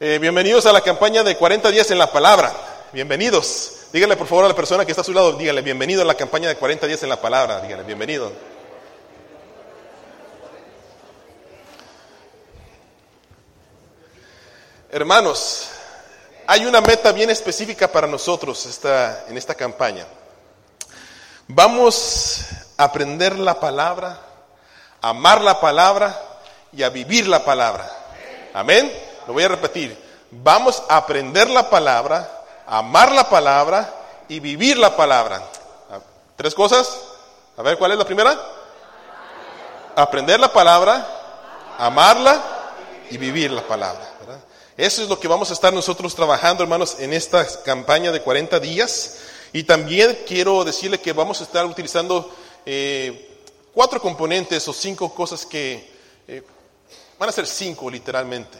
Eh, bienvenidos a la campaña de 40 días en la palabra. Bienvenidos. Dígale por favor a la persona que está a su lado, dígale bienvenido a la campaña de 40 días en la palabra. Dígale bienvenido. Hermanos, hay una meta bien específica para nosotros esta, en esta campaña. Vamos a aprender la palabra, amar la palabra y a vivir la palabra. Amén. Lo voy a repetir. Vamos a aprender la palabra, amar la palabra y vivir la palabra. ¿Tres cosas? A ver, ¿cuál es la primera? Aprender la palabra, amarla y vivir la palabra. Eso es lo que vamos a estar nosotros trabajando, hermanos, en esta campaña de 40 días. Y también quiero decirle que vamos a estar utilizando eh, cuatro componentes o cinco cosas que eh, van a ser cinco literalmente,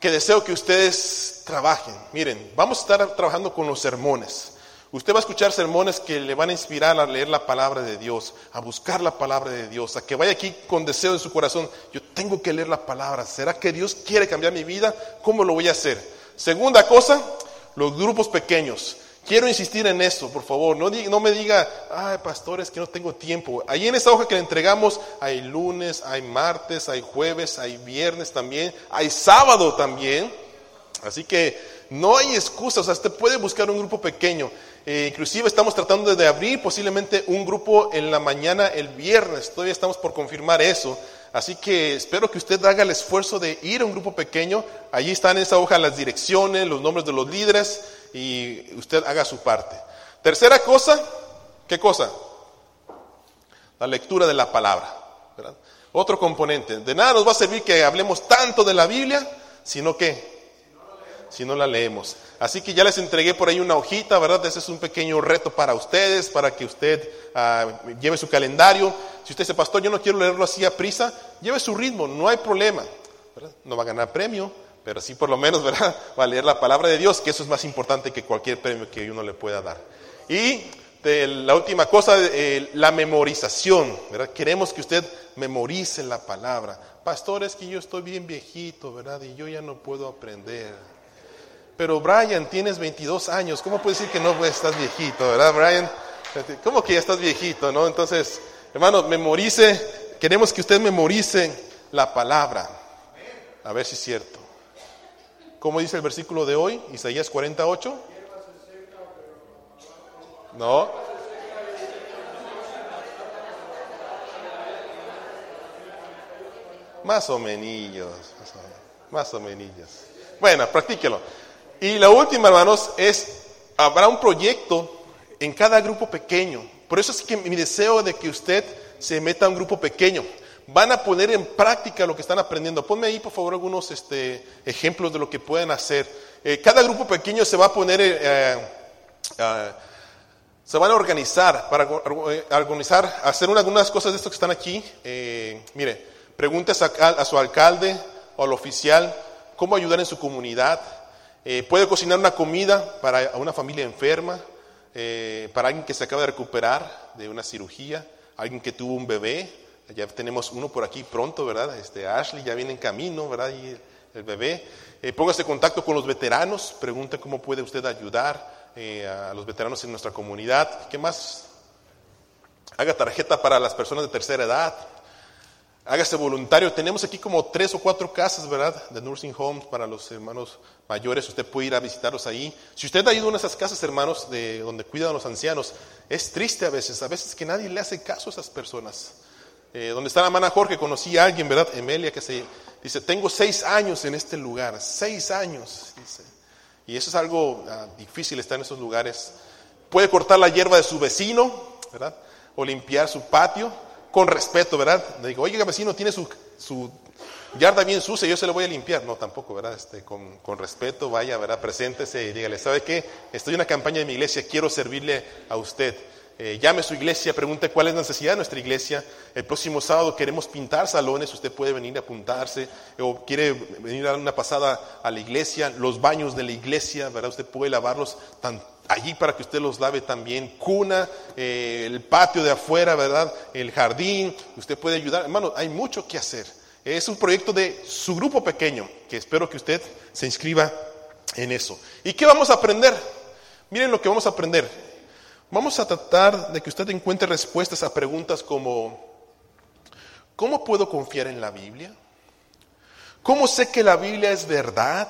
que deseo que ustedes trabajen. Miren, vamos a estar trabajando con los sermones. Usted va a escuchar sermones que le van a inspirar a leer la palabra de Dios, a buscar la palabra de Dios, a que vaya aquí con deseo en su corazón. Yo tengo que leer la palabra. ¿Será que Dios quiere cambiar mi vida? ¿Cómo lo voy a hacer? Segunda cosa, los grupos pequeños. Quiero insistir en eso, por favor. No, no me diga, ay, pastores, que no tengo tiempo. Ahí en esa hoja que le entregamos hay lunes, hay martes, hay jueves, hay viernes también, hay sábado también. Así que no hay excusa. O sea, usted puede buscar un grupo pequeño. Eh, inclusive estamos tratando de abrir posiblemente un grupo en la mañana el viernes. Todavía estamos por confirmar eso. Así que espero que usted haga el esfuerzo de ir a un grupo pequeño. Allí están en esa hoja las direcciones, los nombres de los líderes y usted haga su parte. Tercera cosa, ¿qué cosa? La lectura de la palabra. Otro componente. De nada nos va a servir que hablemos tanto de la Biblia, sino que si no la leemos. Así que ya les entregué por ahí una hojita, ¿verdad? Ese es un pequeño reto para ustedes, para que usted ah, lleve su calendario. Si usted dice, pastor, yo no quiero leerlo así a prisa, lleve su ritmo, no hay problema. No va a ganar premio, pero sí por lo menos, ¿verdad? Va a leer la palabra de Dios, que eso es más importante que cualquier premio que uno le pueda dar. Y la última cosa, eh, la memorización, ¿verdad? Queremos que usted memorice la palabra. Pastor, es que yo estoy bien viejito, ¿verdad? Y yo ya no puedo aprender. Pero Brian, tienes 22 años, ¿cómo puedes decir que no estás viejito, verdad, Brian? ¿Cómo que ya estás viejito, no? Entonces, hermano, memorice, queremos que usted memorice la palabra. A ver si es cierto. ¿Cómo dice el versículo de hoy? Isaías 48. No. Más o menos, más o menos. Bueno, practíquelo. Y la última, hermanos, es, habrá un proyecto en cada grupo pequeño. Por eso es que mi deseo de que usted se meta a un grupo pequeño. Van a poner en práctica lo que están aprendiendo. Ponme ahí, por favor, algunos este, ejemplos de lo que pueden hacer. Eh, cada grupo pequeño se va a poner, eh, eh, se van a organizar para organizar, hacer algunas cosas de esto que están aquí. mire, preguntes a, a su alcalde o al oficial cómo ayudar en su comunidad puede cocinar una comida para una familia enferma, para alguien que se acaba de recuperar de una cirugía, alguien que tuvo un bebé. Ya tenemos uno por aquí pronto, ¿verdad? Este Ashley ya viene en camino, ¿verdad? Y el bebé. Eh, póngase en contacto con los veteranos, pregunte cómo puede usted ayudar a los veteranos en nuestra comunidad. ¿Qué más? Haga tarjeta para las personas de tercera edad, hágase voluntario. Tenemos aquí como tres o cuatro casas, ¿verdad? De nursing homes para los hermanos mayores. Usted puede ir a visitarlos ahí. Si usted ha ido a una de esas casas, hermanos, de donde cuidan a los ancianos, es triste a veces, a veces que nadie le hace caso a esas personas. Eh, donde está la hermana Jorge, conocí a alguien, ¿verdad? Emelia, que se dice, tengo seis años en este lugar, seis años, dice. Y eso es algo ah, difícil estar en esos lugares. Puede cortar la hierba de su vecino, ¿verdad? O limpiar su patio con respeto, ¿verdad? Le digo, oye, vecino, tiene su, su yarda bien sucia, yo se lo voy a limpiar. No, tampoco, ¿verdad? Este, con, con, respeto, vaya, ¿verdad? Preséntese y dígale, ¿sabe qué? Estoy en una campaña de mi iglesia, quiero servirle a usted. Eh, llame a su iglesia, pregunte cuál es la necesidad de nuestra iglesia. El próximo sábado queremos pintar salones, usted puede venir a apuntarse o quiere venir a dar una pasada a la iglesia, los baños de la iglesia, ¿verdad? Usted puede lavarlos allí para que usted los lave también, cuna, eh, el patio de afuera, ¿verdad? El jardín, usted puede ayudar. Hermano, hay mucho que hacer. Es un proyecto de su grupo pequeño, que espero que usted se inscriba en eso. ¿Y qué vamos a aprender? Miren lo que vamos a aprender. Vamos a tratar de que usted encuentre respuestas a preguntas como, ¿cómo puedo confiar en la Biblia? ¿Cómo sé que la Biblia es verdad?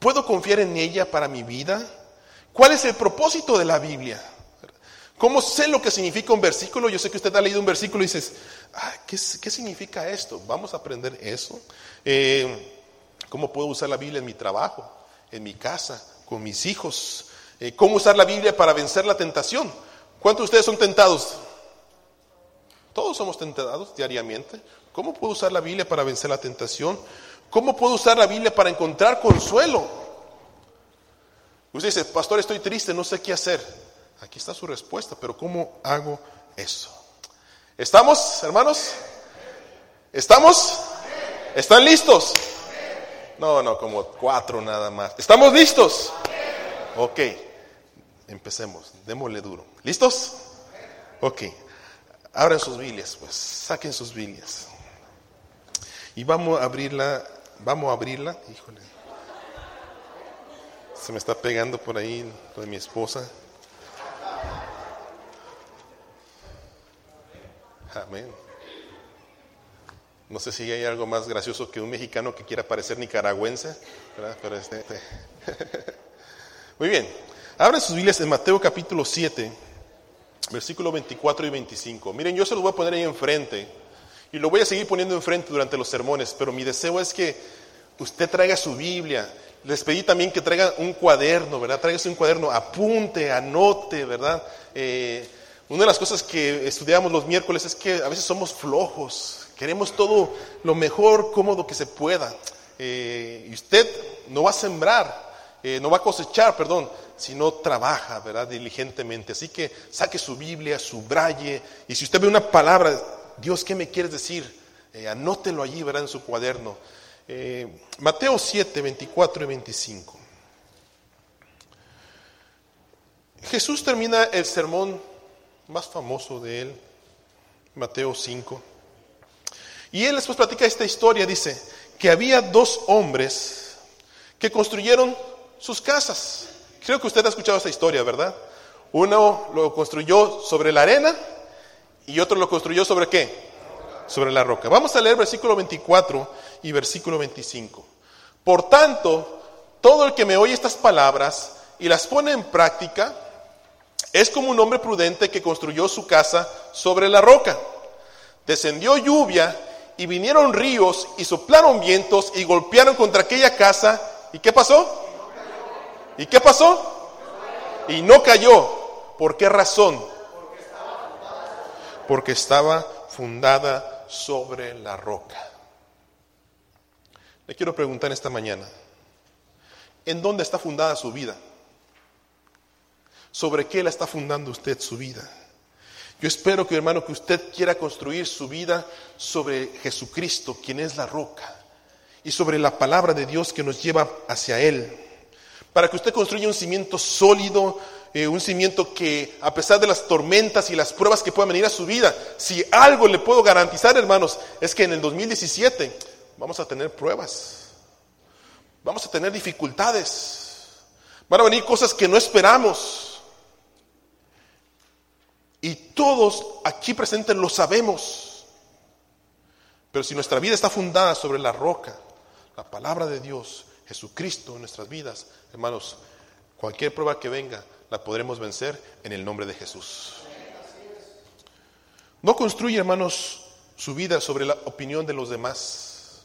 ¿Puedo confiar en ella para mi vida? ¿Cuál es el propósito de la Biblia? ¿Cómo sé lo que significa un versículo? Yo sé que usted ha leído un versículo y dices, ¿qué, significa esto? Vamos a aprender eso. Eh, ¿Cómo puedo usar la Biblia en mi trabajo, en mi casa, con mis hijos? Eh, ¿Cómo usar la Biblia para vencer la tentación? ¿Cuántos de ustedes son tentados? Todos somos tentados diariamente. ¿Cómo puedo usar la Biblia para vencer la tentación? ¿Cómo puedo usar la Biblia para encontrar consuelo? Usted dice, pastor, estoy triste, no sé qué hacer. Aquí está su respuesta, pero ¿cómo hago eso? ¿Estamos, hermanos? ¿Estamos? ¿Están listos? No, no, como cuatro nada más. ¿Estamos listos? Ok, empecemos, démosle duro. ¿Listos? Ok, abran sus Biblias, pues, saquen sus Biblias. Y vamos a abrirla, vamos a abrirla, híjole. Se me está pegando por ahí lo de mi esposa. Amén. No sé si hay algo más gracioso que un mexicano que quiera parecer nicaragüense, Pero este, este. Muy bien. Abran sus Biblias en Mateo capítulo 7, versículo 24 y 25. Miren, yo se los voy a poner ahí enfrente y lo voy a seguir poniendo enfrente durante los sermones, pero mi deseo es que usted traiga su Biblia. Les pedí también que traiga un cuaderno, ¿verdad? Tráigase un cuaderno, apunte, anote, ¿verdad? Eh, una de las cosas que estudiamos los miércoles es que a veces somos flojos, queremos todo lo mejor cómodo que se pueda. Eh, y usted no va a sembrar, eh, no va a cosechar, perdón, sino trabaja, ¿verdad? Diligentemente. Así que saque su Biblia, subraye, y si usted ve una palabra, Dios, ¿qué me quieres decir? Eh, anótelo allí, ¿verdad? En su cuaderno. Mateo 7, 24 y 25. Jesús termina el sermón más famoso de él, Mateo 5. Y él después platica esta historia, dice, que había dos hombres que construyeron sus casas. Creo que usted ha escuchado esta historia, ¿verdad? Uno lo construyó sobre la arena y otro lo construyó sobre qué? Sobre la roca. Vamos a leer versículo 24 y versículo 25. Por tanto, todo el que me oye estas palabras y las pone en práctica, es como un hombre prudente que construyó su casa sobre la roca. Descendió lluvia y vinieron ríos y soplaron vientos y golpearon contra aquella casa. ¿Y qué pasó? ¿Y qué pasó? Y no cayó. ¿Por qué razón? Porque estaba fundada sobre la roca. Le quiero preguntar esta mañana, ¿en dónde está fundada su vida? ¿Sobre qué la está fundando usted su vida? Yo espero que hermano que usted quiera construir su vida sobre Jesucristo, quien es la roca, y sobre la palabra de Dios que nos lleva hacia Él. Para que usted construya un cimiento sólido, eh, un cimiento que a pesar de las tormentas y las pruebas que puedan venir a su vida, si algo le puedo garantizar, hermanos, es que en el 2017 vamos a tener pruebas, vamos a tener dificultades, van a venir cosas que no esperamos. Y todos aquí presentes lo sabemos. Pero si nuestra vida está fundada sobre la roca, la palabra de Dios, Jesucristo en nuestras vidas, hermanos, cualquier prueba que venga la podremos vencer en el nombre de Jesús. No construye, hermanos, su vida sobre la opinión de los demás.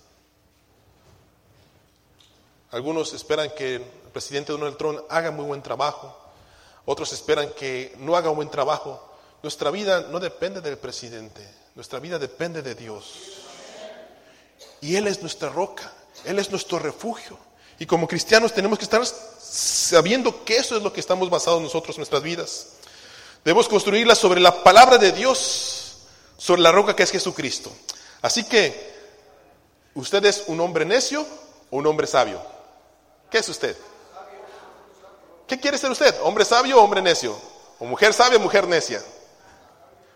Algunos esperan que el presidente Donald Trump haga muy buen trabajo, otros esperan que no haga buen trabajo, nuestra vida no depende del presidente, nuestra vida depende de Dios. Y Él es nuestra roca, Él es nuestro refugio. Y como cristianos tenemos que estar sabiendo que eso es lo que estamos basados nosotros nuestras vidas. Debemos construirla sobre la palabra de Dios, sobre la roca que es Jesucristo. Así que, ¿usted es un hombre necio o un hombre sabio? ¿Qué es usted? ¿Qué quiere ser usted? ¿Hombre sabio o hombre necio? ¿O mujer sabia o mujer necia?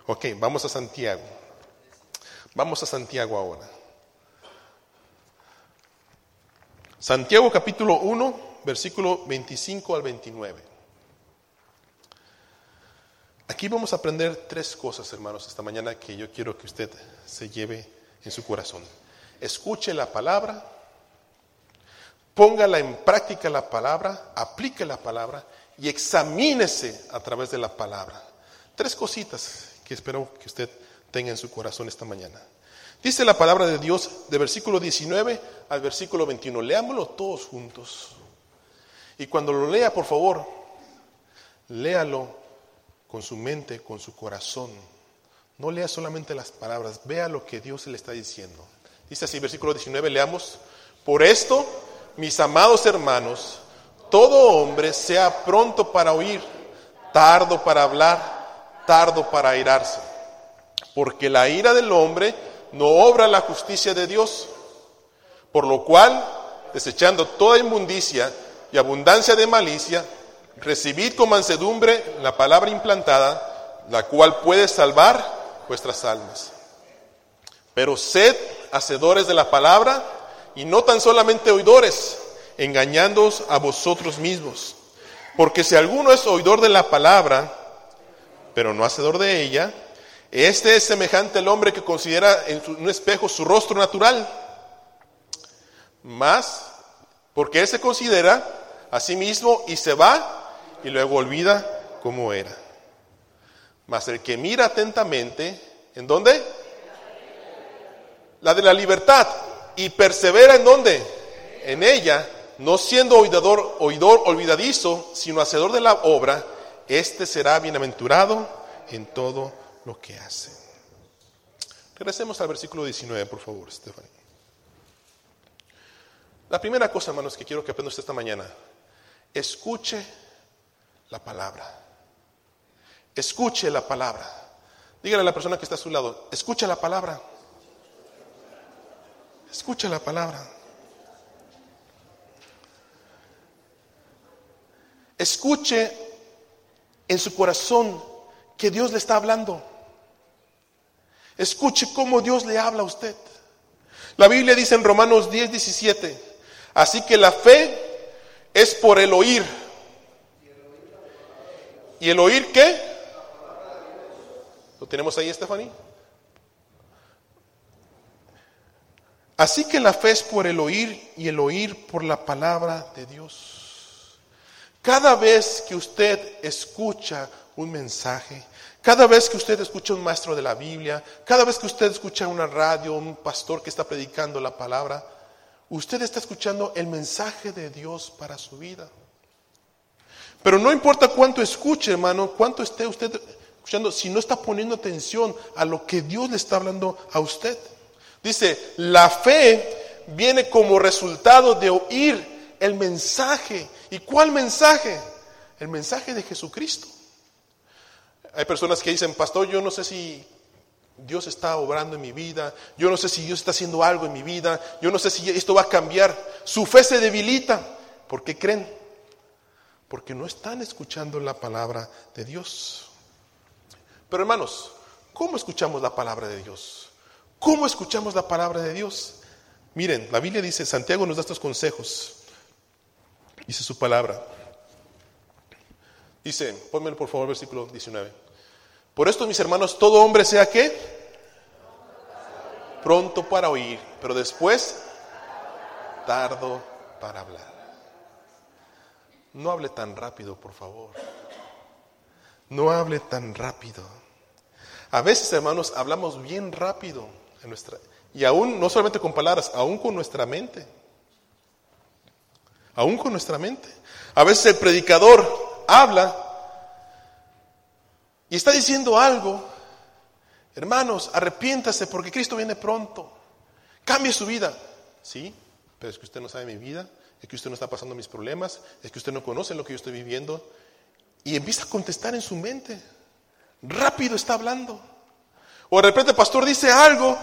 Ok, vamos a Santiago. Vamos a Santiago ahora. Santiago capítulo 1, versículo 25 al 29. Aquí vamos a aprender tres cosas, hermanos, esta mañana que yo quiero que usted se lleve en su corazón. Escuche la palabra, póngala en práctica la palabra, aplique la palabra y examínese a través de la palabra. Tres cositas que espero que usted tenga en su corazón esta mañana. Dice la palabra de Dios de versículo 19 al versículo 21. Leámoslo todos juntos. Y cuando lo lea, por favor, léalo con su mente, con su corazón. No lea solamente las palabras, vea lo que Dios le está diciendo. Dice así, versículo 19, leamos. Por esto, mis amados hermanos, todo hombre sea pronto para oír, tardo para hablar, tardo para airarse. Porque la ira del hombre no obra la justicia de Dios. Por lo cual, desechando toda inmundicia y abundancia de malicia, recibid con mansedumbre la palabra implantada, la cual puede salvar vuestras almas. Pero sed hacedores de la palabra y no tan solamente oidores, engañándoos a vosotros mismos. Porque si alguno es oidor de la palabra, pero no hacedor de ella, este es semejante al hombre que considera en un espejo su rostro natural. Más, porque él se considera a sí mismo y se va y luego olvida cómo era. Mas el que mira atentamente, ¿en dónde? La de la libertad. Y persevera en dónde? En ella, no siendo oidor, olvidadizo, sino hacedor de la obra, este será bienaventurado en todo lo que hacen. Regresemos al versículo 19, por favor, Stephanie. La primera cosa, hermanos, que quiero que aprendan esta mañana, escuche la palabra. Escuche la palabra. Dígale a la persona que está a su lado, escucha la palabra. Escucha la palabra. Escuche en su corazón que Dios le está hablando. Escuche cómo Dios le habla a usted. La Biblia dice en Romanos 10, 17, así que la fe es por el oír. ¿Y el oír qué? ¿Lo tenemos ahí, Stephanie? Así que la fe es por el oír y el oír por la palabra de Dios. Cada vez que usted escucha un mensaje, cada vez que usted escucha un maestro de la Biblia, cada vez que usted escucha una radio, un pastor que está predicando la palabra, usted está escuchando el mensaje de Dios para su vida. Pero no importa cuánto escuche, hermano, cuánto esté usted escuchando, si no está poniendo atención a lo que Dios le está hablando a usted. Dice, la fe viene como resultado de oír el mensaje. ¿Y cuál mensaje? El mensaje de Jesucristo. Hay personas que dicen, pastor, yo no sé si Dios está obrando en mi vida, yo no sé si Dios está haciendo algo en mi vida, yo no sé si esto va a cambiar. Su fe se debilita. ¿Por qué creen? Porque no están escuchando la palabra de Dios. Pero hermanos, ¿cómo escuchamos la palabra de Dios? ¿Cómo escuchamos la palabra de Dios? Miren, la Biblia dice, Santiago nos da estos consejos. Dice su palabra. Dice, ponme por favor versículo 19. Por esto, mis hermanos, todo hombre sea que pronto para oír, pero después tardo para hablar. No hable tan rápido, por favor. No hable tan rápido. A veces, hermanos, hablamos bien rápido en nuestra y aún no solamente con palabras, aún con nuestra mente. Aún con nuestra mente. A veces el predicador habla y está diciendo algo, hermanos, arrepiéntase porque Cristo viene pronto. Cambie su vida. Sí, pero es que usted no sabe mi vida, es que usted no está pasando mis problemas, es que usted no conoce lo que yo estoy viviendo. Y empieza a contestar en su mente. Rápido está hablando. O de repente el pastor dice algo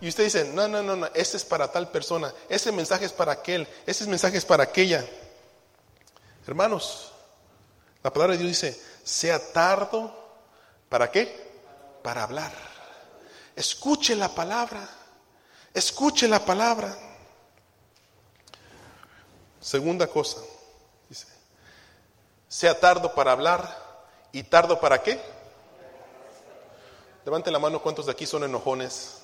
y usted dice, no, no, no, no, ese es para tal persona, ese mensaje es para aquel, ese mensaje es para aquella. Hermanos, la palabra de Dios dice, sea tardo ¿Para qué? Para hablar. Escuche la palabra. Escuche la palabra. Segunda cosa, dice, sea tardo para hablar y tardo para qué. Levante la mano, ¿cuántos de aquí son enojones?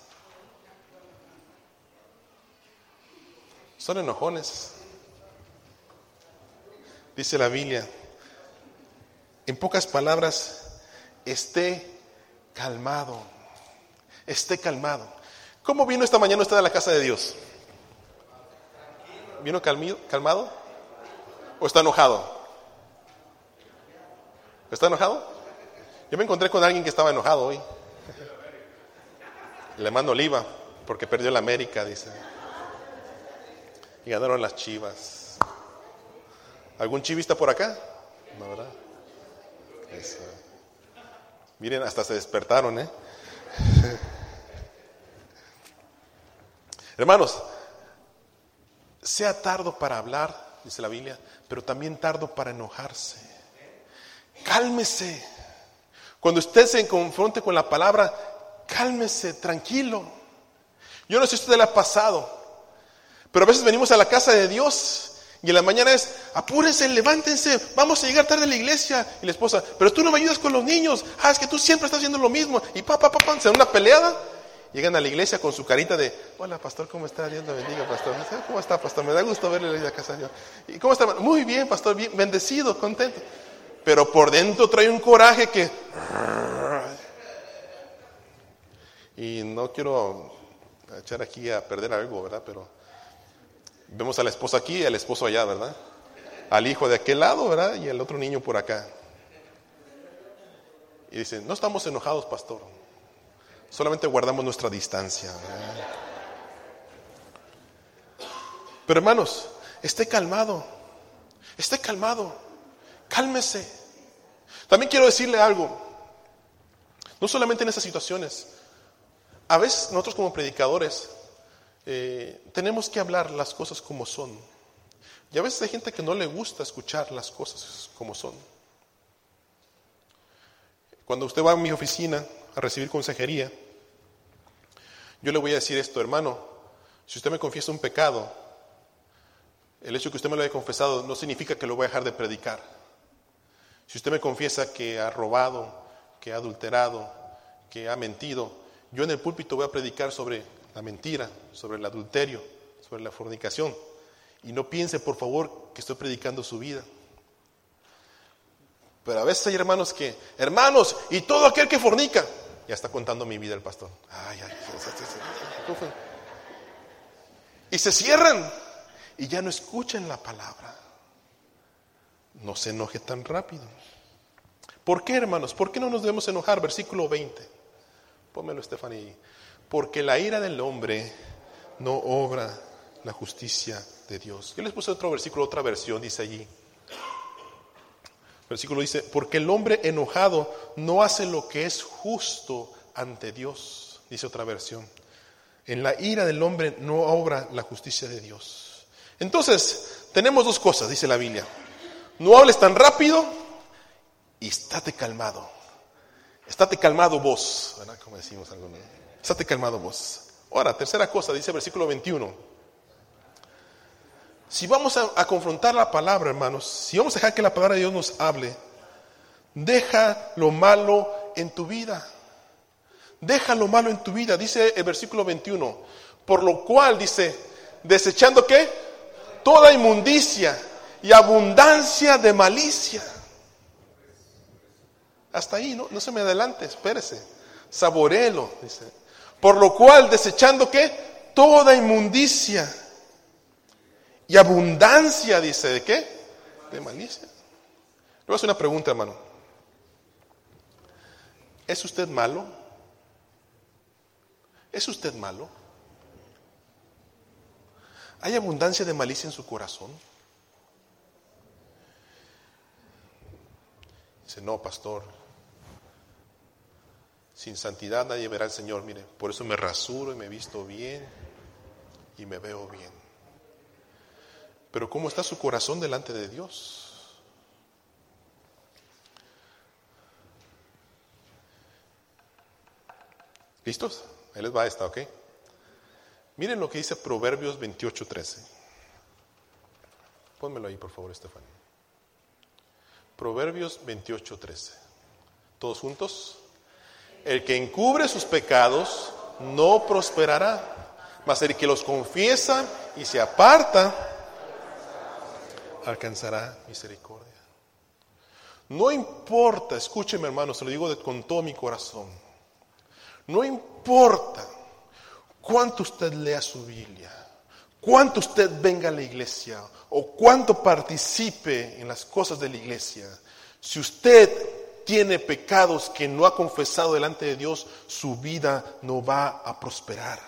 Son enojones. Dice la Biblia, en pocas palabras, esté calmado, esté calmado. ¿Cómo vino esta mañana usted a la casa de Dios? ¿Vino calmado? ¿O está enojado? ¿Está enojado? Yo me encontré con alguien que estaba enojado hoy. Le mando oliva porque perdió la América, dice. Y ganaron las chivas. ¿Algún chivista por acá? No, ¿verdad? Miren, hasta se despertaron, ¿eh? Hermanos, sea tardo para hablar, dice la Biblia, pero también tardo para enojarse. Cálmese. Cuando usted se confronte con la palabra, cálmese, tranquilo. Yo no sé si usted le ha pasado, pero a veces venimos a la casa de Dios y en la mañana es, apúrense, levántense, vamos a llegar tarde a la iglesia. Y la esposa, pero tú no me ayudas con los niños. Ah, es que tú siempre estás haciendo lo mismo. Y papá, papá, pa, se dan una peleada. Llegan a la iglesia con su carita de, hola pastor, ¿cómo está? Dios lo bendiga, pastor. ¿Cómo está, pastor? Me da gusto verle a casa. ¿Y cómo está? Muy bien, pastor, bien, bendecido, contento. Pero por dentro trae un coraje que... Y no quiero echar aquí a perder algo, ¿verdad? Pero Vemos a la esposa aquí y al esposo allá, ¿verdad? Al hijo de aquel lado, ¿verdad? Y el otro niño por acá. Y dicen, no estamos enojados, pastor. Solamente guardamos nuestra distancia. Pero hermanos, esté calmado. Esté calmado. Cálmese. También quiero decirle algo. No solamente en esas situaciones. A veces nosotros como predicadores eh, tenemos que hablar las cosas como son. Y a veces hay gente que no le gusta escuchar las cosas como son. Cuando usted va a mi oficina a recibir consejería, yo le voy a decir esto, hermano, si usted me confiesa un pecado, el hecho de que usted me lo haya confesado no significa que lo voy a dejar de predicar. Si usted me confiesa que ha robado, que ha adulterado, que ha mentido, yo en el púlpito voy a predicar sobre la mentira, sobre el adulterio, sobre la fornicación. Y no piense, por favor, que estoy predicando su vida. Pero a veces hay hermanos que, hermanos, y todo aquel que fornica, ya está contando mi vida el pastor. Ay, ay, y se cierran y ya no escuchan la palabra. No se enoje tan rápido. ¿Por qué, hermanos? ¿Por qué no nos debemos enojar? Versículo 20. Pónmelo, Stephanie porque la ira del hombre no obra la justicia de Dios. Yo les puse otro versículo, otra versión, dice allí. Versículo dice, porque el hombre enojado no hace lo que es justo ante Dios, dice otra versión. En la ira del hombre no obra la justicia de Dios. Entonces, tenemos dos cosas, dice la Biblia. No hables tan rápido y estate calmado. Estate calmado vos, ¿verdad? Como decimos algunos. Estate calmado vos. Ahora, tercera cosa, dice el versículo 21. Si vamos a, confrontar la palabra, hermanos, si vamos a dejar que la palabra de Dios nos hable, deja lo malo en tu vida. Deja lo malo en tu vida, dice el versículo 21. Por lo cual dice, desechando qué? Toda inmundicia y abundancia de malicia. Hasta ahí, no, no se me adelante, espérese. Saborelo, dice. Por lo cual, desechando qué? Toda inmundicia y abundancia, dice, ¿de qué? De malicia. Le voy a hacer una pregunta, hermano. ¿Es usted malo? ¿Es usted malo? ¿Hay abundancia de malicia en su corazón? Dice, no, pastor, sin santidad nadie verá al Señor. Mire, por eso me rasuro y me visto bien y me veo bien. Pero ¿cómo está su corazón delante de Dios? ¿Listos? Ahí les va esta, ¿ok? Miren lo que dice Proverbios 28:13. Pónmelo ahí, por favor, Estefan. Proverbios 28, 13. ¿Todos juntos? El que encubre sus pecados no prosperará, mas el que los confiesa y se aparta alcanzará misericordia. No importa, escúcheme hermano, se lo digo con todo mi corazón. No importa cuánto usted lea su Biblia, cuánto usted venga a la iglesia o cuánto participe en las cosas de la iglesia. Si usted tiene pecados que no ha confesado delante de Dios, su vida no va a prosperar.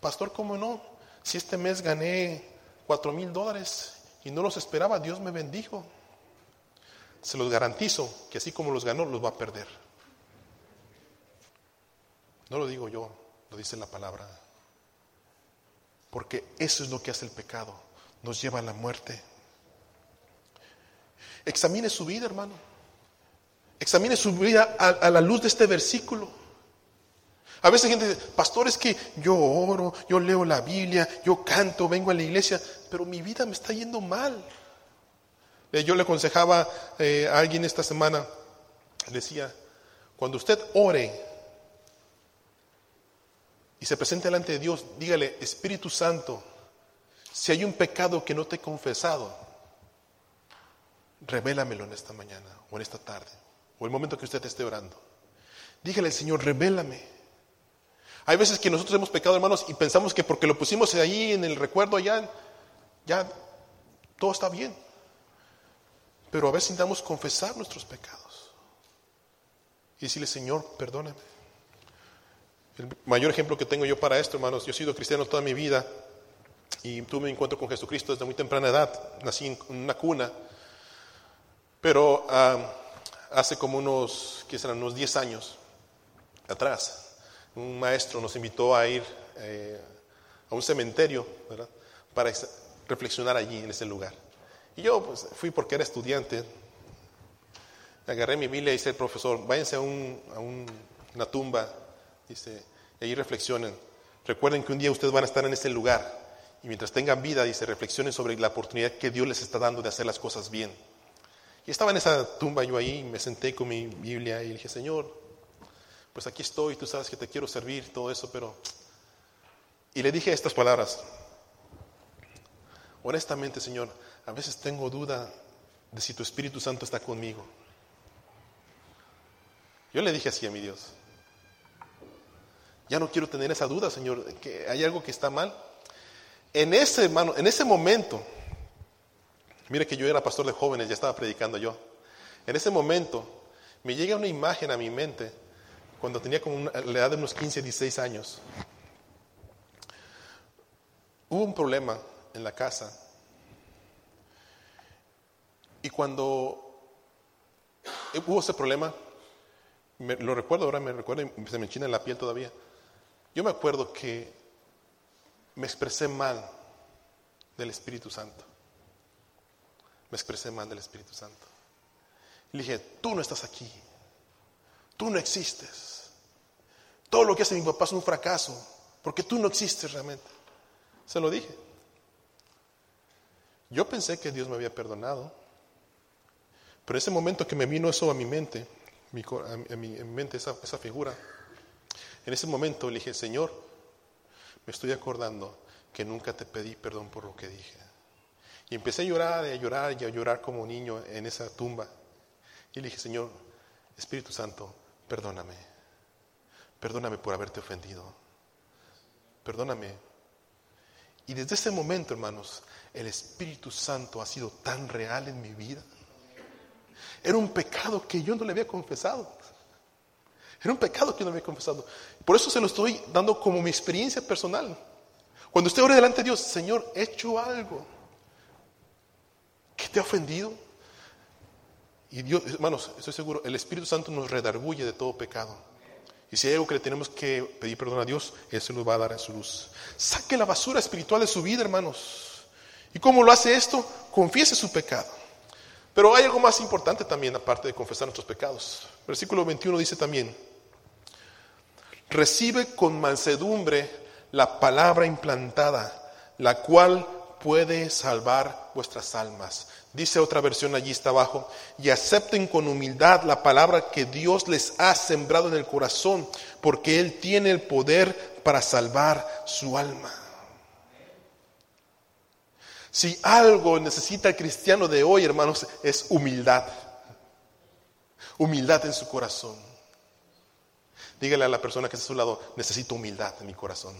Pastor, ¿cómo no? Si este mes gané cuatro mil dólares y no los esperaba, Dios me bendijo. Se los garantizo que así como los ganó, los va a perder. No lo digo yo, lo dice la palabra. Porque eso es lo que hace el pecado, nos lleva a la muerte. Examine su vida, hermano. Examine su vida a, la luz de este versículo. A veces gente dice, pastor, es que yo oro, yo leo la Biblia, yo canto, vengo a la iglesia, pero mi vida me está yendo mal. Eh, yo le aconsejaba eh, a alguien esta semana, decía, cuando usted ore, y se presente delante de Dios, dígale, Espíritu Santo, si hay un pecado que no te he confesado, revélamelo en esta mañana o en esta tarde o el momento que usted esté orando. Dígale, Señor, revélame. Hay veces que nosotros hemos pecado, hermanos, y pensamos que porque lo pusimos ahí en el recuerdo allá, ya todo está bien. Pero a veces intentamos confesar nuestros pecados y decirle, Señor, perdóname. El mayor ejemplo que tengo yo para esto, hermanos, yo he sido cristiano toda mi vida y tuve un encuentro con Jesucristo desde muy temprana edad. Nací en una cuna, pero ah, hace como unos, ¿qué serán? Unos 10 años atrás, un maestro nos invitó a ir eh, a un cementerio para reflexionar allí, en ese lugar. Y yo pues, fui porque era estudiante. Agarré mi Biblia y dice el profesor, váyanse a, una tumba Dice, y ahí reflexionen. Recuerden que un día ustedes van a estar en ese lugar y mientras tengan vida, dice, reflexionen sobre la oportunidad que Dios les está dando de hacer las cosas bien. Estaba en esa tumba yo ahí, me senté con mi Biblia y dije, Señor, pues aquí estoy, tú sabes que te quiero servir, todo eso, pero... Y le dije estas palabras, honestamente, Señor, a veces tengo duda de si tu Espíritu Santo está conmigo. Yo le dije así a mi Dios. Ya no quiero tener esa duda, Señor, que hay algo que está mal. En ese, hermano, en ese momento, mire que yo era pastor de jóvenes, ya estaba predicando yo. En ese momento me llega una imagen a mi mente cuando tenía como la edad de unos 15, 16 años. Hubo un problema en la casa. Y cuando hubo ese problema, lo recuerdo ahora, me recuerdo, se me enchina la piel todavía. Yo me acuerdo que me expresé mal del Espíritu Santo. Me expresé mal del Espíritu Santo. Le dije, tú no estás aquí. Tú no existes. Todo lo que hace mi papá es un fracaso, porque tú no existes realmente. Se lo dije. Yo pensé que Dios me había perdonado, pero ese momento que me vino eso a mi mente, a mi, mente esa figura, en ese momento le dije, Señor, me estoy acordando que nunca te pedí perdón por lo que dije. Y empecé a llorar y a llorar y a llorar como niño en esa tumba. Y le dije, Señor, Espíritu Santo, perdóname. Perdóname por haberte ofendido. Perdóname. Y desde ese momento, hermanos, el Espíritu Santo ha sido tan real en mi vida. Era un pecado que yo no le había confesado. Era un pecado que no me había confesado. Por eso se lo estoy dando como mi experiencia personal. Cuando usted ore delante de Dios, Señor, he hecho algo que te ha ofendido. Y Dios, hermanos, estoy seguro, el Espíritu Santo nos redarguye de todo pecado. Y si hay algo que le tenemos que pedir perdón a Dios, Él se nos va a dar en su luz. Saque la basura espiritual de su vida, hermanos. ¿Y cómo lo hace esto? Confiese su pecado. Pero hay algo más importante también, aparte de confesar nuestros pecados. Versículo 21 dice también, recibe con mansedumbre la palabra implantada, la cual puede salvar vuestras almas. Dice otra versión allí está abajo, y acepten con humildad la palabra que Dios les ha sembrado en el corazón, porque Él tiene el poder para salvar su alma. Si algo necesita el cristiano de hoy, hermanos, es humildad. Humildad en su corazón. Dígale a la persona que está a su lado, necesito humildad en mi corazón.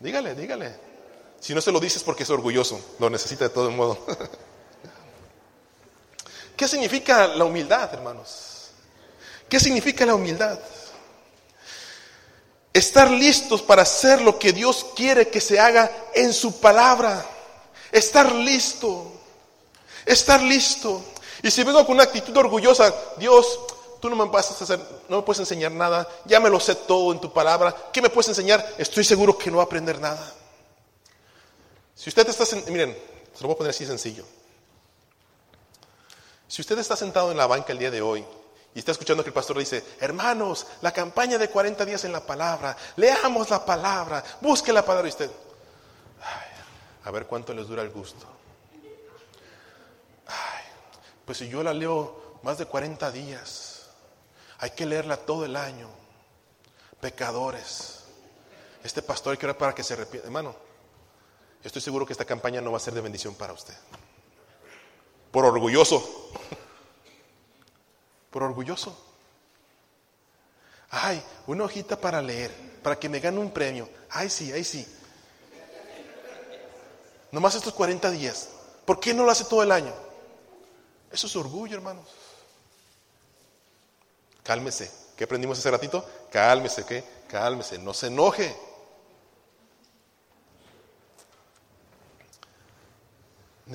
Dígale, dígale. Si no se lo dices porque es orgulloso, lo necesita de todo modo. ¿Qué significa la humildad, hermanos? ¿Qué significa la humildad? Estar listos para hacer lo que Dios quiere que se haga en su palabra. Estar listo. Estar listo. Y si vengo con una actitud orgullosa, Dios, tú no me vas a hacer, no me puedes enseñar nada, ya me lo sé todo en tu palabra, ¿qué me puedes enseñar? Estoy seguro que no va a aprender nada. Si usted está, miren, se lo voy a poner así sencillo. Si usted está sentado en la banca el día de hoy y está escuchando que el pastor dice, hermanos, la campaña de 40 días en la palabra, leamos la palabra, busque la palabra y usted, a ver cuánto les dura el gusto. Pues si yo la leo más de 40 días, hay que leerla todo el año. Pecadores. Este pastor hay que orar para que se arrepienta. Hermano, estoy seguro que esta campaña no va a ser de bendición para usted. Por orgulloso. Por orgulloso. Ay, una hojita para leer, para que me gane un premio. Ay, sí, ay, sí. Nomás estos 40 días. ¿Por qué no lo hace todo el año? Eso es orgullo, hermanos. Cálmese. ¿Qué aprendimos hace ratito? Cálmese, ¿qué? Cálmese, no se enoje.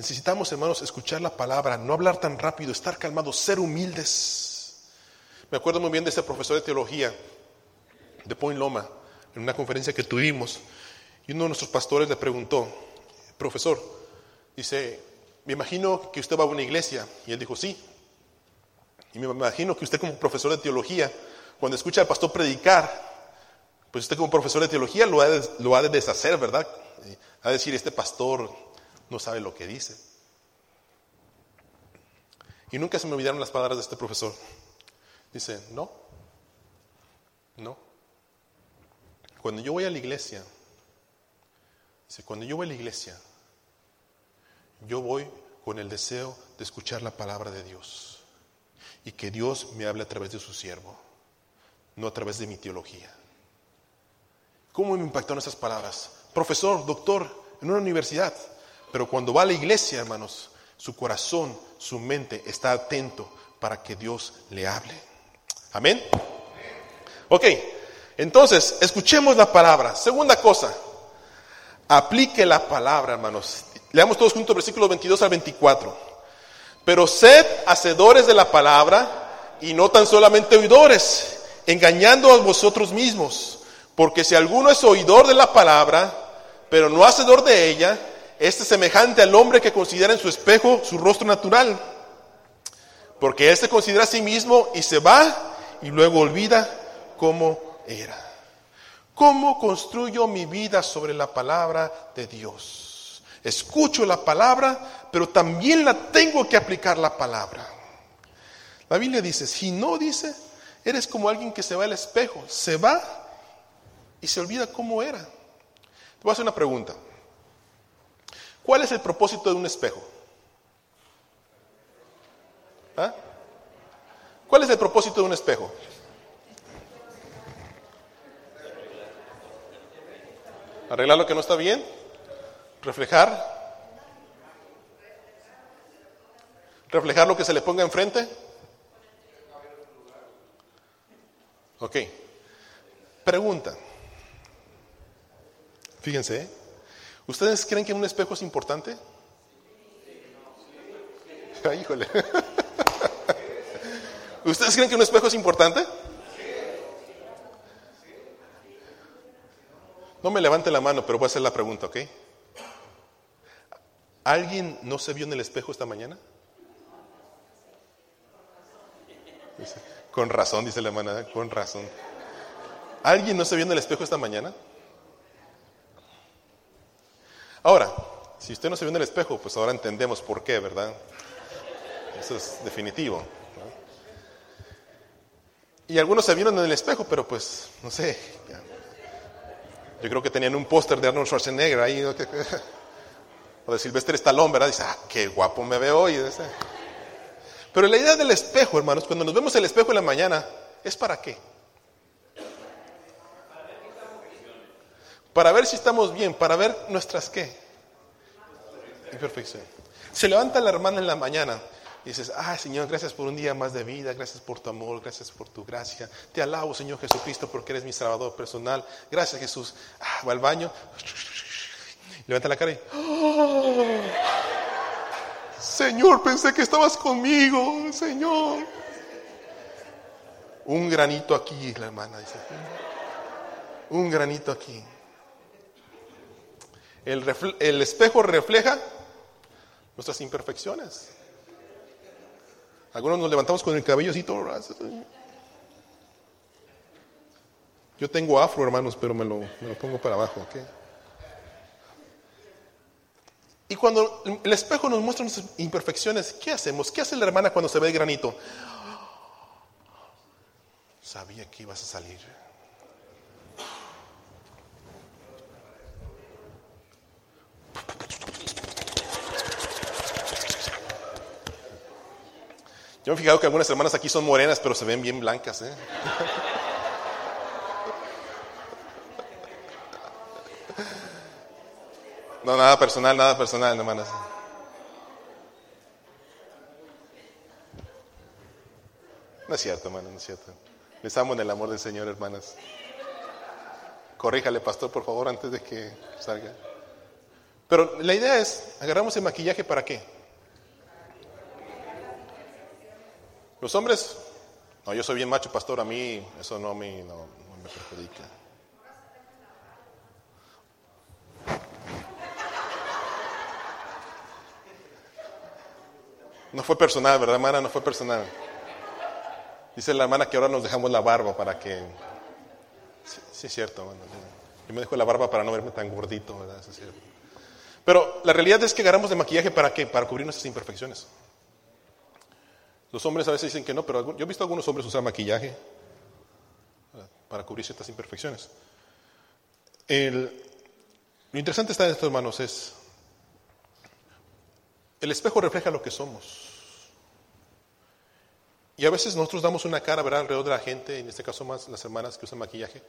Necesitamos, hermanos, escuchar la palabra, no hablar tan rápido, estar calmados, ser humildes. Me acuerdo muy bien de ese profesor de teología de Point Loma, en una conferencia que tuvimos, y uno de nuestros pastores le preguntó, profesor, dice, me imagino que usted va a una iglesia. Y él dijo, sí. Y me imagino que usted como profesor de teología, cuando escucha al pastor predicar, pues usted como profesor de teología lo ha de, lo ha de deshacer, ¿verdad? Ha de decir, este pastor no sabe lo que dice. Y nunca se me olvidaron las palabras de este profesor. Dice, no, no. Cuando yo voy a la iglesia, dice, cuando yo voy a la iglesia, yo voy con el deseo de escuchar la palabra de Dios y que Dios me hable a través de su siervo, no a través de mi teología. ¿Cómo me impactaron esas palabras? Profesor, doctor, en una universidad, pero cuando va a la iglesia, hermanos, su corazón, su mente está atento para que Dios le hable. Amén. Ok, entonces, escuchemos la palabra. Segunda cosa, aplique la palabra, hermanos. Leamos todos juntos versículos 22 al 24. Pero sed hacedores de la palabra y no tan solamente oidores, engañando a vosotros mismos. Porque si alguno es oidor de la palabra, pero no hacedor de ella, este es semejante al hombre que considera en su espejo su rostro natural. Porque él se considera a sí mismo y se va y luego olvida cómo era. ¿Cómo construyo mi vida sobre la palabra de Dios? Escucho la palabra, pero también la tengo que aplicar la palabra. La Biblia dice, si no dice, eres como alguien que se va al espejo, se va y se olvida cómo era. Te voy a hacer una pregunta. ¿Cuál es el propósito de un espejo? ¿Ah? ¿Cuál es el propósito de un espejo? ¿Arreglar lo que no está bien? reflejar, reflejar lo que se le ponga enfrente. Ok. Pregunta. Fíjense, ¿eh? ¿Ustedes creen que un espejo es importante? híjole. ¿Ustedes creen que un espejo es importante? No me levante la mano, pero voy a hacer la pregunta, ¿ok? ¿Alguien no se vio en el espejo esta mañana? Con razón, dice la hermana, con razón. ¿Alguien no se vio en el espejo esta mañana? Ahora, Si usted no se ve en el espejo, pues ahora entendemos por qué, ¿verdad? Eso es definitivo. Y algunos se vieron en el espejo, pero pues, no sé. Yo creo que tenían un póster de Arnold Schwarzenegger ahí, o de Sylvester Stallone, ¿verdad? Dice, ah, qué guapo me veo hoy. Pero la idea del espejo, hermanos, cuando nos vemos el espejo en la mañana, ¿es para qué? Para ver si estamos bien, para ver nuestras qué. Imperfección. Se levanta la hermana en la mañana y dices, ah, Señor, gracias por un día más de vida, gracias por tu amor, gracias por tu gracia. Te alabo, Señor Jesucristo, porque eres mi salvador personal. Gracias, Jesús. Ah, va al baño, levanta la cara y, oh, Señor, pensé que estabas conmigo, Señor. Un granito aquí, la hermana dice. Un granito aquí. El, espejo refleja nuestras imperfecciones. Algunos nos levantamos con el cabello así todo. Yo tengo afro, hermanos, pero me lo, pongo para abajo. Y cuando el espejo nos muestra nuestras imperfecciones, ¿qué hacemos? ¿Qué hace la hermana cuando se ve el granito? Sabía que ibas a salir. Me he fijado que algunas hermanas aquí son morenas, pero se ven bien blancas. ¿eh? No, nada personal, nada personal, hermanas. No es cierto, hermano, no es cierto. Les amo en el amor del Señor, hermanas. Corríjale, pastor, por favor, antes de que salga. Pero la idea es, agarramos el maquillaje para qué? Los hombres, no, yo soy bien macho, pastor, a mí eso no me, no, me perjudica. No fue personal, ¿verdad, hermana? No fue personal. Dice la hermana que ahora nos dejamos la barba para que... Sí, es cierto, hermano. Yo me dejo la barba para no verme tan gordito, ¿verdad? Eso es cierto. Pero la realidad es que agarramos de maquillaje para qué? Para cubrir nuestras imperfecciones. Los hombres a veces dicen que no, pero yo he visto a algunos hombres usar maquillaje para cubrir ciertas imperfecciones. lo interesante está en esto, hermanos, es el espejo refleja lo que somos. Y a veces nosotros damos una cara, ¿verdad?, alrededor de la gente, en este caso más las hermanas que usan maquillaje,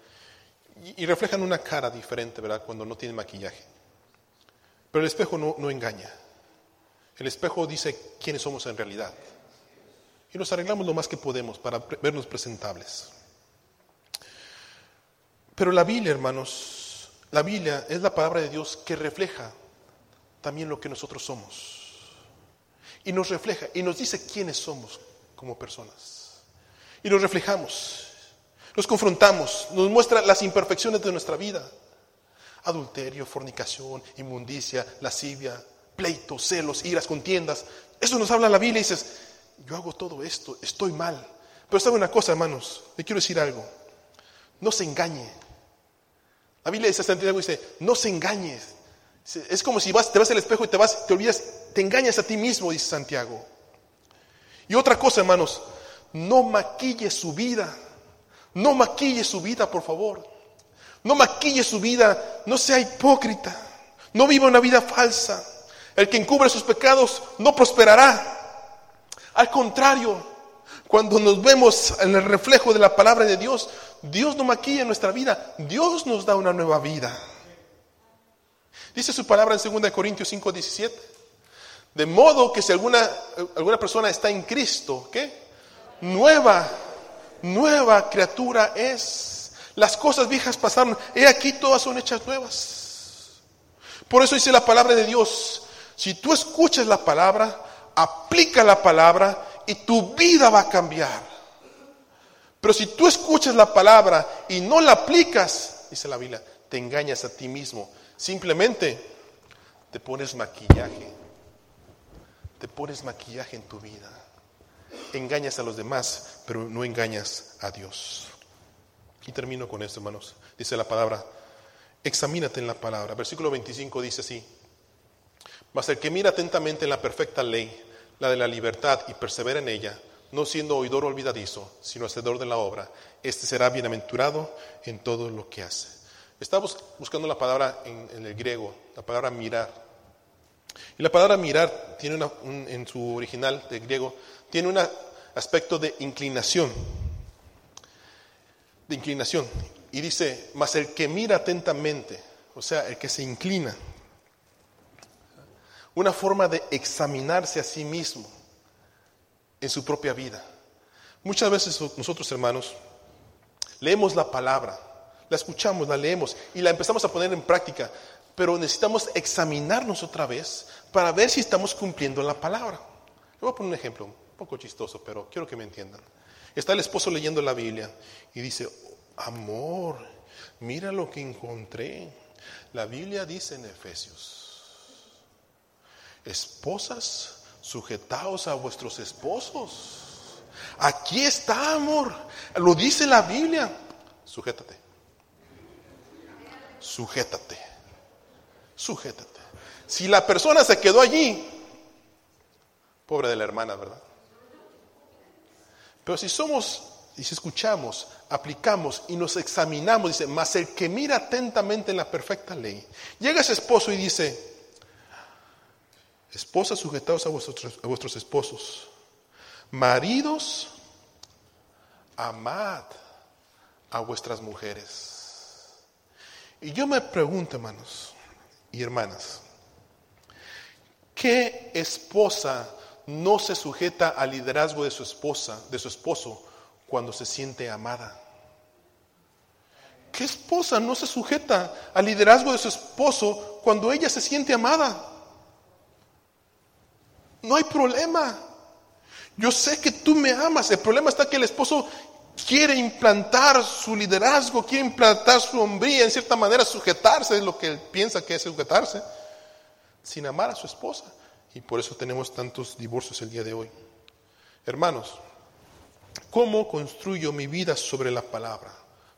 y, reflejan una cara diferente, ¿verdad?, cuando no tienen maquillaje. Pero el espejo no engaña. El espejo dice quiénes somos en realidad y nos arreglamos lo más que podemos para vernos presentables. Pero la Biblia, hermanos, la Biblia es la palabra de Dios que refleja también lo que nosotros somos. Y nos refleja y nos dice quiénes somos como personas. Y nos reflejamos, nos confrontamos, nos muestra las imperfecciones de nuestra vida. Adulterio, fornicación, inmundicia, lascivia, pleitos, celos, iras, contiendas. Eso nos habla la Biblia y dices, yo hago todo esto, estoy mal. Pero sabe una cosa, hermanos, le quiero decir algo. No se engañe. La Biblia dice Santiago dice, no se engañe. Es como si vas, te vas al espejo y te vas, te olvidas, te engañas a ti mismo, dice Santiago. Y otra cosa, hermanos, no maquille su vida. No maquille su vida, por favor. No maquille su vida, no sea hipócrita. No viva una vida falsa. El que encubre sus pecados no prosperará. Al contrario, cuando nos vemos en el reflejo de la palabra de Dios, Dios no maquilla nuestra vida, Dios nos da una nueva vida. Dice su palabra en 2 Corintios 5, 17. De modo que si alguna, alguna persona está en Cristo, ¿qué? Nueva, nueva criatura es. Las cosas viejas pasaron, he aquí todas son hechas nuevas. Por eso dice la palabra de Dios, si tú escuchas la palabra, aplica la palabra y tu vida va a cambiar. Pero si tú escuchas la palabra y no la aplicas, dice la Biblia, te engañas a ti mismo. Simplemente te pones maquillaje. Te pones maquillaje en tu vida. Engañas a los demás, pero no engañas a Dios. Y termino con esto, hermanos. Dice la palabra, examínate en la palabra. Versículo 25 dice así. Mas el que mira atentamente en la perfecta ley, la de la libertad, y persevera en ella, no siendo oidor olvidadizo, sino hacedor de la obra, este será bienaventurado en todo lo que hace. Estamos buscando la palabra en, el griego, la palabra mirar. Y la palabra mirar tiene una, en su original de griego, tiene un aspecto de inclinación. De inclinación. Y dice, mas el que mira atentamente, o sea, el que se inclina. Una forma de examinarse a sí mismo en su propia vida. Muchas veces nosotros, hermanos, leemos la palabra, la escuchamos, la leemos y la empezamos a poner en práctica, pero necesitamos examinarnos otra vez para ver si estamos cumpliendo la palabra. Le voy a poner un ejemplo, un poco chistoso, pero quiero que me entiendan. Está el esposo leyendo la Biblia y dice, amor, mira lo que encontré. La Biblia dice en Efesios, esposas, sujetaos a vuestros esposos. Aquí está, amor. Lo dice la Biblia. Sujétate. Sujétate. Sujétate. Si la persona se quedó allí, pobre de la hermana, ¿verdad? Pero si somos y si escuchamos, aplicamos y nos examinamos, dice, mas el que mira atentamente en la perfecta ley, llega ese esposo y dice, Esposas, sujetados a vuestros, esposos. Maridos, amad a vuestras mujeres. Y yo me pregunto, hermanos y hermanas, ¿qué esposa no se sujeta al liderazgo de su esposa, de su esposo, cuando se siente amada? ¿Qué esposa no se sujeta al liderazgo de su esposo cuando ella se siente amada? No hay problema. Yo sé que tú me amas. El problema está que el esposo quiere implantar su liderazgo, quiere implantar su hombría, en cierta manera sujetarse, es lo que piensa que es sujetarse, sin amar a su esposa. Y por eso tenemos tantos divorcios el día de hoy. Hermanos, ¿cómo construyo mi vida sobre la palabra?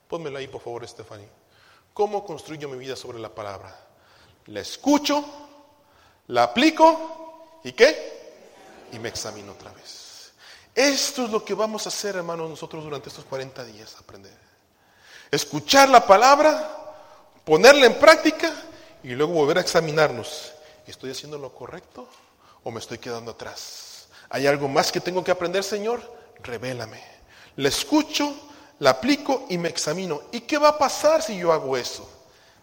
Pónmelo ahí, por favor, Stephanie. ¿Cómo construyo mi vida sobre la palabra? La escucho, la aplico y ¿qué? Y me examino otra vez. Esto es lo que vamos a hacer, hermanos, nosotros durante estos 40 días, aprender. Escuchar la palabra, ponerla en práctica y luego volver a examinarnos. ¿Estoy haciendo lo correcto o me estoy quedando atrás? ¿Hay algo más que tengo que aprender, Señor? Revélame. La escucho, la aplico y me examino. ¿Y qué va a pasar si yo hago eso?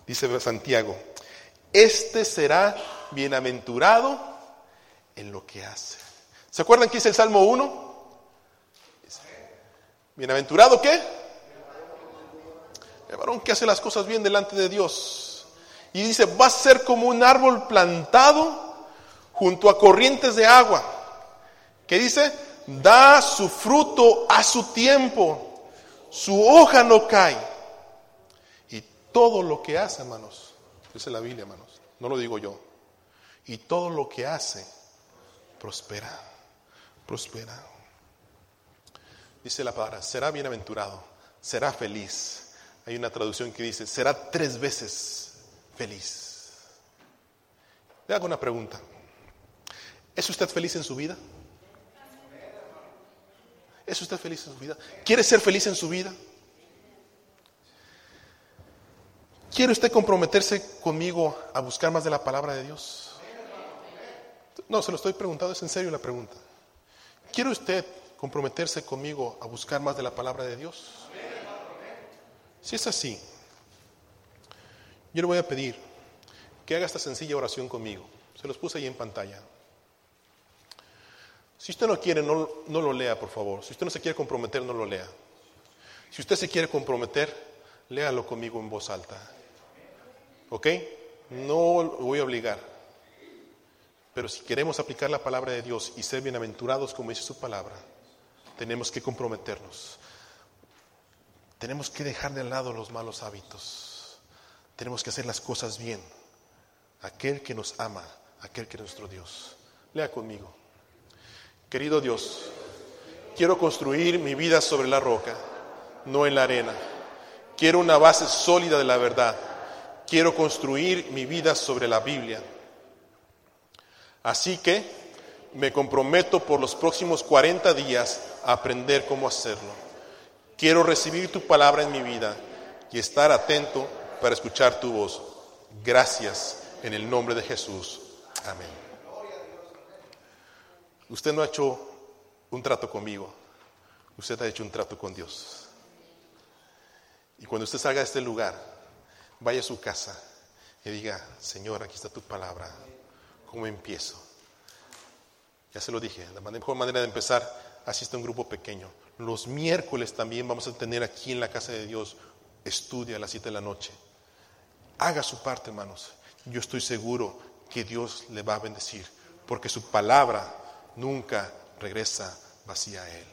Dice Santiago, este será bienaventurado en lo que hace. ¿Se acuerdan que dice el Salmo 1? Bienaventurado qué? El varón que hace las cosas bien delante de Dios. Y dice, va a ser como un árbol plantado junto a corrientes de agua. Que dice, da su fruto a su tiempo. Su hoja no cae. Y todo lo que hace, hermanos, dice la Biblia, hermanos, no lo digo yo. Y todo lo que hace, prospera prospera. Dice la palabra, será bienaventurado, será feliz. Hay una traducción que dice, será tres veces feliz. Le hago una pregunta. ¿Es usted feliz en su vida? ¿Es usted feliz en su vida? ¿Quiere ser feliz en su vida? ¿Quiere usted comprometerse conmigo a buscar más de la palabra de Dios? No, se lo estoy preguntando, es en serio la pregunta. ¿Quiere usted comprometerse conmigo a buscar más de la palabra de Dios? Si es así, yo le voy a pedir que haga esta sencilla oración conmigo. Se los puse ahí en pantalla. Si usted no quiere, no, no, lo lea, por favor. Si usted no se quiere comprometer, no lo lea. Si usted se quiere comprometer, léalo conmigo en voz alta. ¿Ok? No lo voy a obligar. Pero si queremos aplicar la palabra de Dios y ser bienaventurados como dice su palabra, tenemos que comprometernos. Tenemos que dejar de lado los malos hábitos. Tenemos que hacer las cosas bien. Aquel que nos ama, aquel que es nuestro Dios. Lea conmigo. Querido Dios, quiero construir mi vida sobre la roca, no en la arena. Quiero una base sólida de la verdad. Quiero construir mi vida sobre la Biblia Así que me comprometo por los próximos 40 días a aprender cómo hacerlo. Quiero recibir tu palabra en mi vida y estar atento para escuchar tu voz. Gracias en el nombre de Jesús. Amén. Usted no ha hecho un trato conmigo, usted ha hecho un trato con Dios. Y cuando usted salga de este lugar, vaya a su casa y diga, Señor, aquí está tu palabra. ¿Cómo empiezo? Ya se lo dije, la mejor manera de empezar, asiste a un grupo pequeño. Los miércoles también vamos a tener aquí en la casa de Dios, estudia a las 7 de la noche. Haga su parte, hermanos. Yo estoy seguro que Dios le va a bendecir, porque su palabra nunca regresa vacía a Él.